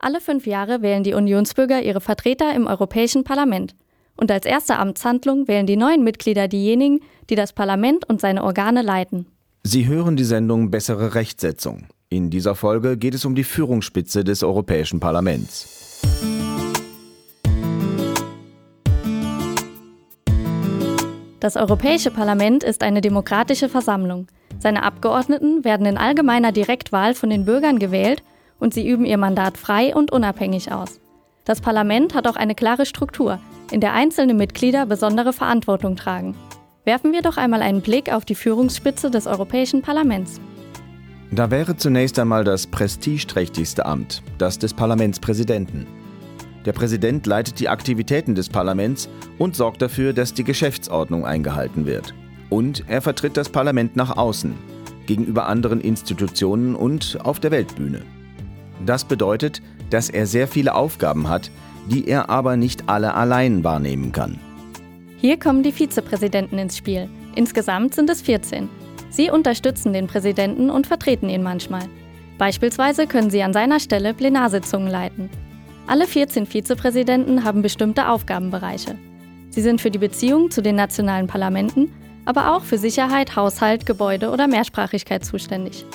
Alle fünf Jahre wählen die Unionsbürger ihre Vertreter im Europäischen Parlament. Und als erste Amtshandlung wählen die neuen Mitglieder diejenigen, die das Parlament und seine Organe leiten. Sie hören die Sendung Bessere Rechtsetzung. In dieser Folge geht es um die Führungsspitze des Europäischen Parlaments. Das Europäische Parlament ist eine demokratische Versammlung. Seine Abgeordneten werden in allgemeiner Direktwahl von den Bürgern gewählt und sie üben ihr Mandat frei und unabhängig aus. Das Parlament hat auch eine klare Struktur, in der einzelne Mitglieder besondere Verantwortung tragen. Werfen wir doch einmal einen Blick auf die Führungsspitze des Europäischen Parlaments. Da wäre zunächst einmal das prestigeträchtigste Amt, das des Parlamentspräsidenten. Der Präsident leitet die Aktivitäten des Parlaments und sorgt dafür, dass die Geschäftsordnung eingehalten wird. Und er vertritt das Parlament nach außen, gegenüber anderen Institutionen und auf der Weltbühne. Das bedeutet, dass er sehr viele Aufgaben hat, die er aber nicht alle allein wahrnehmen kann. Hier kommen die Vizepräsidenten ins Spiel. Insgesamt sind es 14. Sie unterstützen den Präsidenten und vertreten ihn manchmal. Beispielsweise können sie an seiner Stelle Plenarsitzungen leiten. Alle 14 Vizepräsidenten haben bestimmte Aufgabenbereiche. Sie sind für die Beziehung zu den nationalen Parlamenten, aber auch für Sicherheit, Haushalt, Gebäude oder Mehrsprachigkeit zuständig.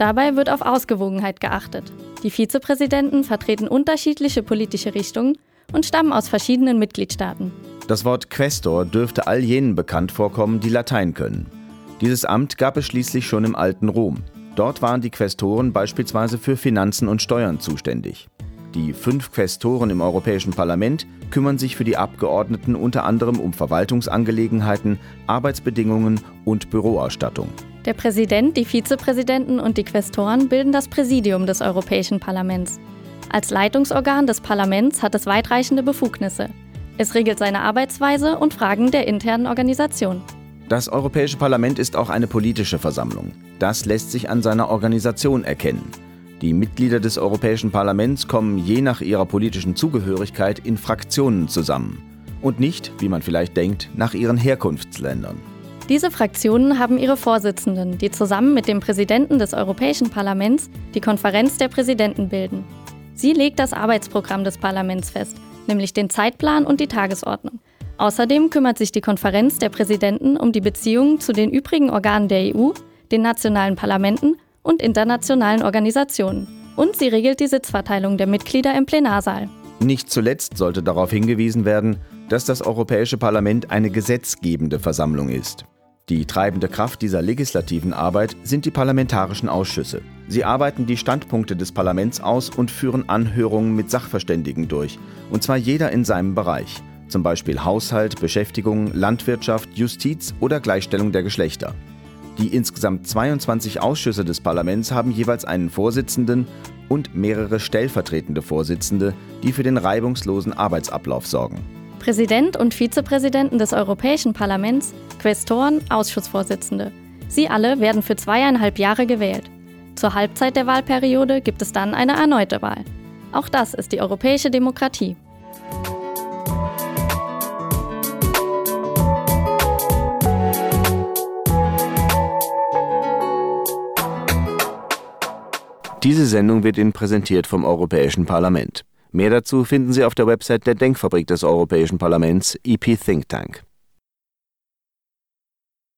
Dabei wird auf Ausgewogenheit geachtet. Die Vizepräsidenten vertreten unterschiedliche politische Richtungen und stammen aus verschiedenen Mitgliedstaaten. Das Wort Questor dürfte all jenen bekannt vorkommen, die Latein können. Dieses Amt gab es schließlich schon im alten Rom. Dort waren die Quästoren beispielsweise für Finanzen und Steuern zuständig. Die fünf Quästoren im Europäischen Parlament kümmern sich für die Abgeordneten unter anderem um Verwaltungsangelegenheiten, Arbeitsbedingungen und Büroausstattung. Der Präsident, die Vizepräsidenten und die Quästoren bilden das Präsidium des Europäischen Parlaments. Als Leitungsorgan des Parlaments hat es weitreichende Befugnisse. Es regelt seine Arbeitsweise und Fragen der internen Organisation. Das Europäische Parlament ist auch eine politische Versammlung. Das lässt sich an seiner Organisation erkennen. Die Mitglieder des Europäischen Parlaments kommen je nach ihrer politischen Zugehörigkeit in Fraktionen zusammen und nicht, wie man vielleicht denkt, nach ihren Herkunftsländern. Diese Fraktionen haben ihre Vorsitzenden, die zusammen mit dem Präsidenten des Europäischen Parlaments die Konferenz der Präsidenten bilden. Sie legt das Arbeitsprogramm des Parlaments fest, nämlich den Zeitplan und die Tagesordnung. Außerdem kümmert sich die Konferenz der Präsidenten um die Beziehungen zu den übrigen Organen der EU, den nationalen Parlamenten und internationalen Organisationen. Und sie regelt die Sitzverteilung der Mitglieder im Plenarsaal. Nicht zuletzt sollte darauf hingewiesen werden, dass das Europäische Parlament eine gesetzgebende Versammlung ist. Die treibende Kraft dieser legislativen Arbeit sind die parlamentarischen Ausschüsse. Sie arbeiten die Standpunkte des Parlaments aus und führen Anhörungen mit Sachverständigen durch, und zwar jeder in seinem Bereich, zum Beispiel Haushalt, Beschäftigung, Landwirtschaft, Justiz oder Gleichstellung der Geschlechter. Die insgesamt 22 Ausschüsse des Parlaments haben jeweils einen Vorsitzenden und mehrere stellvertretende Vorsitzende, die für den reibungslosen Arbeitsablauf sorgen. Präsident und Vizepräsidenten des Europäischen Parlaments, Quästoren, Ausschussvorsitzende. Sie alle werden für zweieinhalb Jahre gewählt. Zur Halbzeit der Wahlperiode gibt es dann eine erneute Wahl. Auch das ist die europäische Demokratie. Diese Sendung wird Ihnen präsentiert vom Europäischen Parlament. Mehr dazu finden Sie auf der Website der Denkfabrik des Europäischen Parlaments, EP Think Tank.